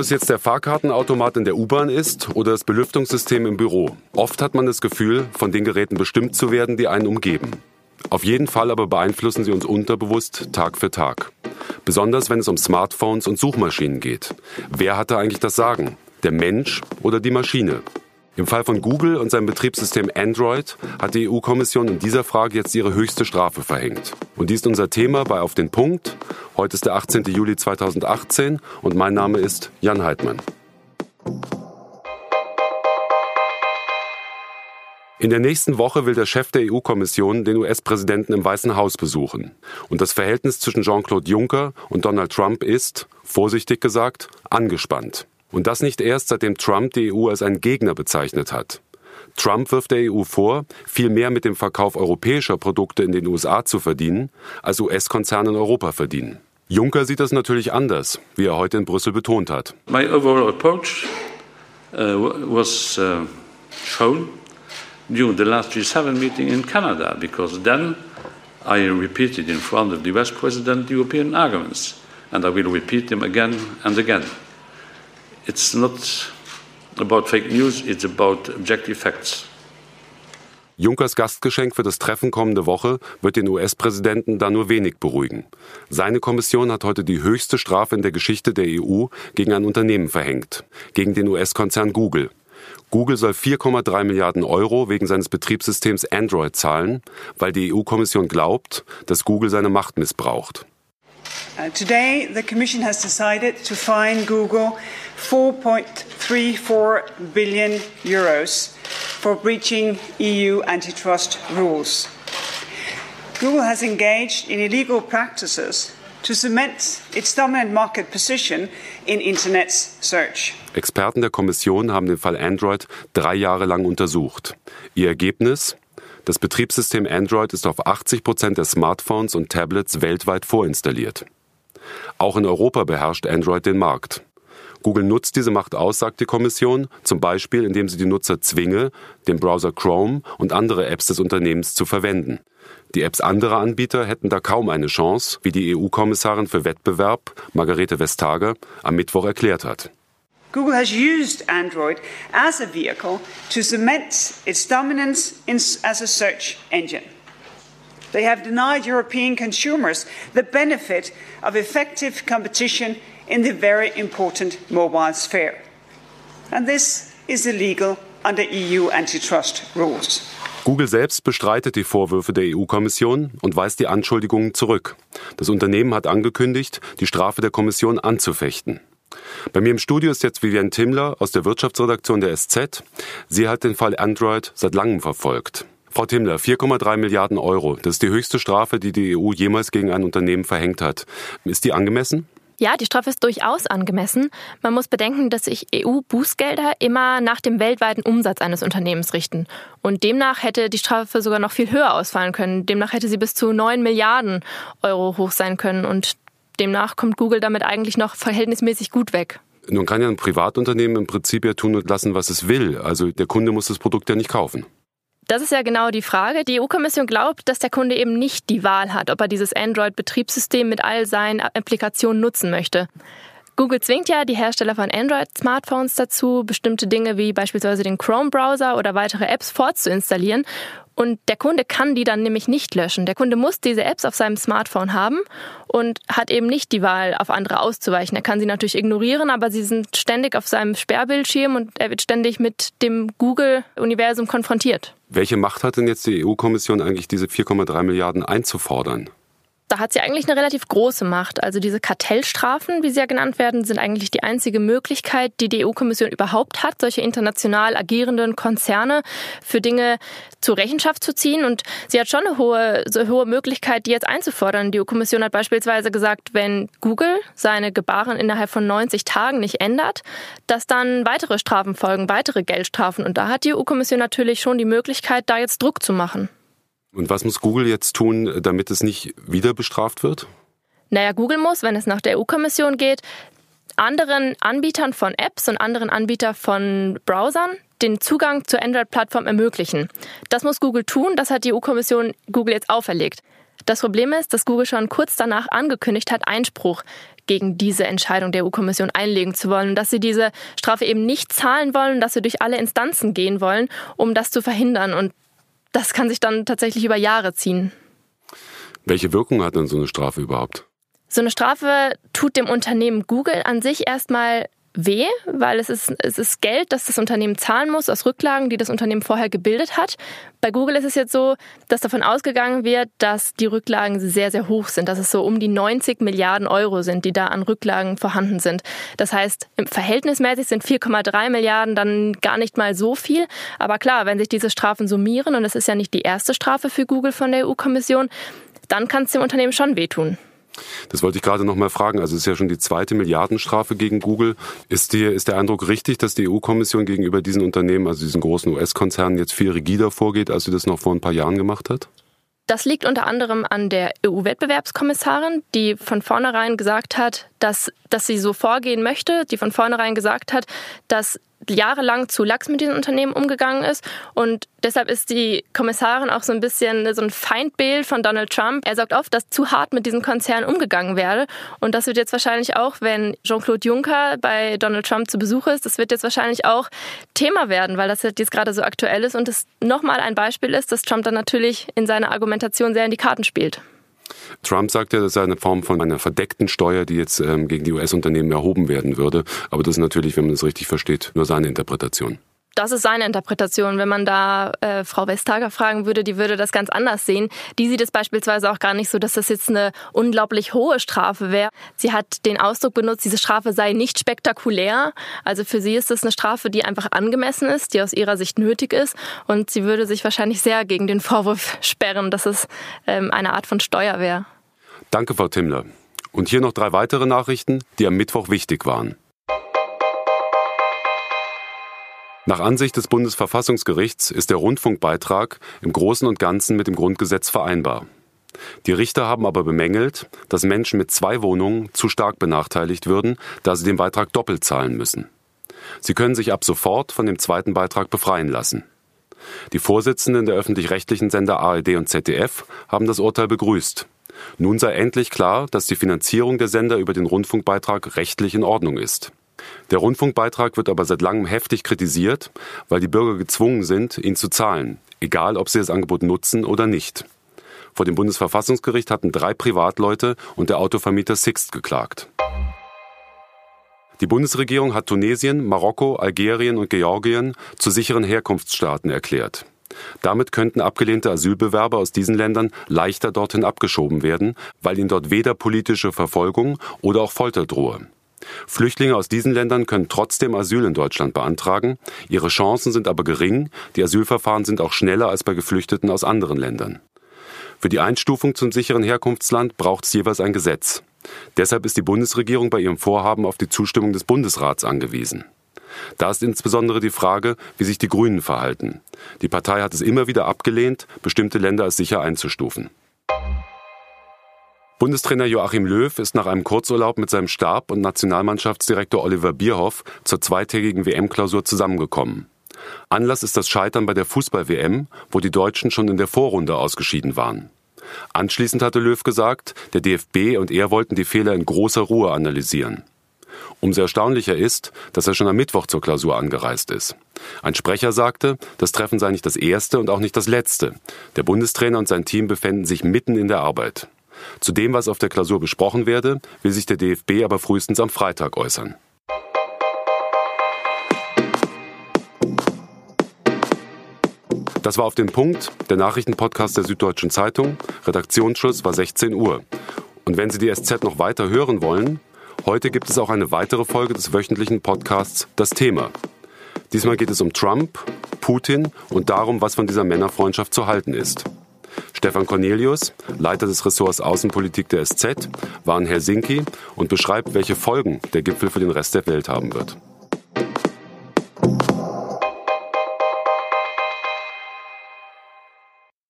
Ob es jetzt der Fahrkartenautomat in der U-Bahn ist oder das Belüftungssystem im Büro. Oft hat man das Gefühl, von den Geräten bestimmt zu werden, die einen umgeben. Auf jeden Fall aber beeinflussen sie uns unterbewusst Tag für Tag. Besonders wenn es um Smartphones und Suchmaschinen geht. Wer hatte eigentlich das Sagen? Der Mensch oder die Maschine? Im Fall von Google und seinem Betriebssystem Android hat die EU-Kommission in dieser Frage jetzt ihre höchste Strafe verhängt. Und dies ist unser Thema bei Auf den Punkt. Heute ist der 18. Juli 2018 und mein Name ist Jan Heidmann. In der nächsten Woche will der Chef der EU-Kommission den US-Präsidenten im Weißen Haus besuchen. Und das Verhältnis zwischen Jean-Claude Juncker und Donald Trump ist, vorsichtig gesagt, angespannt. Und das nicht erst, seitdem Trump die EU als einen Gegner bezeichnet hat. Trump wirft der EU vor, viel mehr mit dem Verkauf europäischer Produkte in den USA zu verdienen, als US-Konzerne in Europa verdienen. Juncker sieht das natürlich anders, wie er heute in Brüssel betont hat. My overall approach uh, was uh, shown during the last G7 meeting in Canada, because then I repeated in front of the US President the European arguments, and I will repeat them again and again. It's not about fake news, it's about objective facts. Junkers Gastgeschenk für das Treffen kommende Woche wird den US-Präsidenten da nur wenig beruhigen. Seine Kommission hat heute die höchste Strafe in der Geschichte der EU gegen ein Unternehmen verhängt, gegen den US-Konzern Google. Google soll 4,3 Milliarden Euro wegen seines Betriebssystems Android zahlen, weil die EU-Kommission glaubt, dass Google seine Macht missbraucht. Uh, today, the Commission has decided to fine Google 4.34 billion euros for breaching EU antitrust rules. Google has engaged in illegal practices to cement its dominant market position in Internet search. Experten der Kommission haben den Fall Android drei Jahre lang untersucht. Ihr Ergebnis? Das Betriebssystem Android ist auf 80 Prozent der Smartphones und Tablets weltweit vorinstalliert. Auch in Europa beherrscht Android den Markt. Google nutzt diese Macht aus, sagt die Kommission, zum Beispiel indem sie die Nutzer zwinge, den Browser Chrome und andere Apps des Unternehmens zu verwenden. Die Apps anderer Anbieter hätten da kaum eine Chance, wie die EU-Kommissarin für Wettbewerb, Margarete Vestager, am Mittwoch erklärt hat. Google has used Android as a vehicle to cement its dominance in, as a search engine. They have denied European consumers the benefit of effective competition in the very important mobile sphere. And this is illegal under EU antitrust rules. Google selbst bestreitet die Vorwürfe der EU-Kommission und weist die Anschuldigungen zurück. Das Unternehmen hat angekündigt, die Strafe der Kommission anzufechten. Bei mir im Studio ist jetzt Vivian Timmler aus der Wirtschaftsredaktion der SZ. Sie hat den Fall Android seit langem verfolgt. Frau Timmler, 4,3 Milliarden Euro. Das ist die höchste Strafe, die die EU jemals gegen ein Unternehmen verhängt hat. Ist die angemessen? Ja, die Strafe ist durchaus angemessen. Man muss bedenken, dass sich EU-Bußgelder immer nach dem weltweiten Umsatz eines Unternehmens richten. Und demnach hätte die Strafe sogar noch viel höher ausfallen können. Demnach hätte sie bis zu 9 Milliarden Euro hoch sein können. Und demnach kommt Google damit eigentlich noch verhältnismäßig gut weg. Nun kann ja ein Privatunternehmen im Prinzip ja tun und lassen, was es will. Also der Kunde muss das Produkt ja nicht kaufen. Das ist ja genau die Frage. Die EU-Kommission glaubt, dass der Kunde eben nicht die Wahl hat, ob er dieses Android-Betriebssystem mit all seinen Applikationen nutzen möchte. Google zwingt ja die Hersteller von Android-Smartphones dazu, bestimmte Dinge wie beispielsweise den Chrome-Browser oder weitere Apps vorzuinstallieren. Und der Kunde kann die dann nämlich nicht löschen. Der Kunde muss diese Apps auf seinem Smartphone haben und hat eben nicht die Wahl, auf andere auszuweichen. Er kann sie natürlich ignorieren, aber sie sind ständig auf seinem Sperrbildschirm und er wird ständig mit dem Google-Universum konfrontiert. Welche Macht hat denn jetzt die EU-Kommission eigentlich, diese 4,3 Milliarden einzufordern? Da hat sie eigentlich eine relativ große Macht. Also diese Kartellstrafen, wie sie ja genannt werden, sind eigentlich die einzige Möglichkeit, die die EU-Kommission überhaupt hat, solche international agierenden Konzerne für Dinge zur Rechenschaft zu ziehen. Und sie hat schon eine hohe, so hohe Möglichkeit, die jetzt einzufordern. Die EU-Kommission hat beispielsweise gesagt, wenn Google seine Gebaren innerhalb von 90 Tagen nicht ändert, dass dann weitere Strafen folgen, weitere Geldstrafen. Und da hat die EU-Kommission natürlich schon die Möglichkeit, da jetzt Druck zu machen. Und was muss Google jetzt tun, damit es nicht wieder bestraft wird? Naja, Google muss, wenn es nach der EU-Kommission geht, anderen Anbietern von Apps und anderen Anbietern von Browsern den Zugang zur Android-Plattform ermöglichen. Das muss Google tun, das hat die EU-Kommission Google jetzt auferlegt. Das Problem ist, dass Google schon kurz danach angekündigt hat, Einspruch gegen diese Entscheidung der EU-Kommission einlegen zu wollen, dass sie diese Strafe eben nicht zahlen wollen, dass sie durch alle Instanzen gehen wollen, um das zu verhindern. Und das kann sich dann tatsächlich über Jahre ziehen. Welche Wirkung hat denn so eine Strafe überhaupt? So eine Strafe tut dem Unternehmen Google an sich erstmal weh, weil es ist, es ist Geld, das das Unternehmen zahlen muss aus Rücklagen, die das Unternehmen vorher gebildet hat. Bei Google ist es jetzt so, dass davon ausgegangen wird, dass die Rücklagen sehr, sehr hoch sind, dass es so um die 90 Milliarden Euro sind, die da an Rücklagen vorhanden sind. Das heißt, verhältnismäßig sind 4,3 Milliarden dann gar nicht mal so viel. Aber klar, wenn sich diese Strafen summieren, und es ist ja nicht die erste Strafe für Google von der EU-Kommission, dann kann es dem Unternehmen schon wehtun. Das wollte ich gerade noch mal fragen. Also es ist ja schon die zweite Milliardenstrafe gegen Google. Ist, die, ist der Eindruck richtig, dass die EU-Kommission gegenüber diesen Unternehmen, also diesen großen US-Konzernen, jetzt viel rigider vorgeht, als sie das noch vor ein paar Jahren gemacht hat? Das liegt unter anderem an der EU-Wettbewerbskommissarin, die von vornherein gesagt hat, dass, dass sie so vorgehen möchte, die von vornherein gesagt hat, dass jahrelang zu lax mit diesen Unternehmen umgegangen ist. Und deshalb ist die Kommissarin auch so ein bisschen so ein Feindbild von Donald Trump. Er sagt oft, dass zu hart mit diesen Konzernen umgegangen werde. Und das wird jetzt wahrscheinlich auch, wenn Jean-Claude Juncker bei Donald Trump zu Besuch ist, das wird jetzt wahrscheinlich auch Thema werden, weil das jetzt gerade so aktuell ist und es nochmal ein Beispiel ist, dass Trump dann natürlich in seiner Argumentation sehr in die Karten spielt. Trump sagt ja, das sei eine Form von einer verdeckten Steuer, die jetzt ähm, gegen die US-Unternehmen erhoben werden würde. Aber das ist natürlich, wenn man das richtig versteht, nur seine Interpretation das ist seine Interpretation. Wenn man da äh, Frau Vestager fragen würde, die würde das ganz anders sehen. Die sieht es beispielsweise auch gar nicht so, dass das jetzt eine unglaublich hohe Strafe wäre. Sie hat den Ausdruck benutzt, diese Strafe sei nicht spektakulär. Also für sie ist es eine Strafe, die einfach angemessen ist, die aus ihrer Sicht nötig ist. Und sie würde sich wahrscheinlich sehr gegen den Vorwurf sperren, dass es ähm, eine Art von Steuer wäre. Danke, Frau Timmler. Und hier noch drei weitere Nachrichten, die am Mittwoch wichtig waren. Nach Ansicht des Bundesverfassungsgerichts ist der Rundfunkbeitrag im Großen und Ganzen mit dem Grundgesetz vereinbar. Die Richter haben aber bemängelt, dass Menschen mit zwei Wohnungen zu stark benachteiligt würden, da sie den Beitrag doppelt zahlen müssen. Sie können sich ab sofort von dem zweiten Beitrag befreien lassen. Die Vorsitzenden der öffentlich-rechtlichen Sender ARD und ZDF haben das Urteil begrüßt. Nun sei endlich klar, dass die Finanzierung der Sender über den Rundfunkbeitrag rechtlich in Ordnung ist. Der Rundfunkbeitrag wird aber seit langem heftig kritisiert, weil die Bürger gezwungen sind, ihn zu zahlen, egal ob sie das Angebot nutzen oder nicht. Vor dem Bundesverfassungsgericht hatten drei Privatleute und der Autovermieter Sixt geklagt. Die Bundesregierung hat Tunesien, Marokko, Algerien und Georgien zu sicheren Herkunftsstaaten erklärt. Damit könnten abgelehnte Asylbewerber aus diesen Ländern leichter dorthin abgeschoben werden, weil ihnen dort weder politische Verfolgung oder auch Folter drohe. Flüchtlinge aus diesen Ländern können trotzdem Asyl in Deutschland beantragen. Ihre Chancen sind aber gering. Die Asylverfahren sind auch schneller als bei Geflüchteten aus anderen Ländern. Für die Einstufung zum sicheren Herkunftsland braucht es jeweils ein Gesetz. Deshalb ist die Bundesregierung bei ihrem Vorhaben auf die Zustimmung des Bundesrats angewiesen. Da ist insbesondere die Frage, wie sich die Grünen verhalten. Die Partei hat es immer wieder abgelehnt, bestimmte Länder als sicher einzustufen. Bundestrainer Joachim Löw ist nach einem Kurzurlaub mit seinem Stab und Nationalmannschaftsdirektor Oliver Bierhoff zur zweitägigen WM-Klausur zusammengekommen. Anlass ist das Scheitern bei der Fußball-WM, wo die Deutschen schon in der Vorrunde ausgeschieden waren. Anschließend hatte Löw gesagt, der DFB und er wollten die Fehler in großer Ruhe analysieren. Umso erstaunlicher ist, dass er schon am Mittwoch zur Klausur angereist ist. Ein Sprecher sagte, das Treffen sei nicht das erste und auch nicht das letzte. Der Bundestrainer und sein Team befänden sich mitten in der Arbeit. Zu dem, was auf der Klausur besprochen werde, will sich der DFB aber frühestens am Freitag äußern. Das war auf den Punkt, der Nachrichtenpodcast der Süddeutschen Zeitung. Redaktionsschluss war 16 Uhr. Und wenn Sie die SZ noch weiter hören wollen, heute gibt es auch eine weitere Folge des wöchentlichen Podcasts Das Thema. Diesmal geht es um Trump, Putin und darum, was von dieser Männerfreundschaft zu halten ist. Stefan Cornelius, Leiter des Ressorts Außenpolitik der SZ, war in Helsinki und beschreibt, welche Folgen der Gipfel für den Rest der Welt haben wird.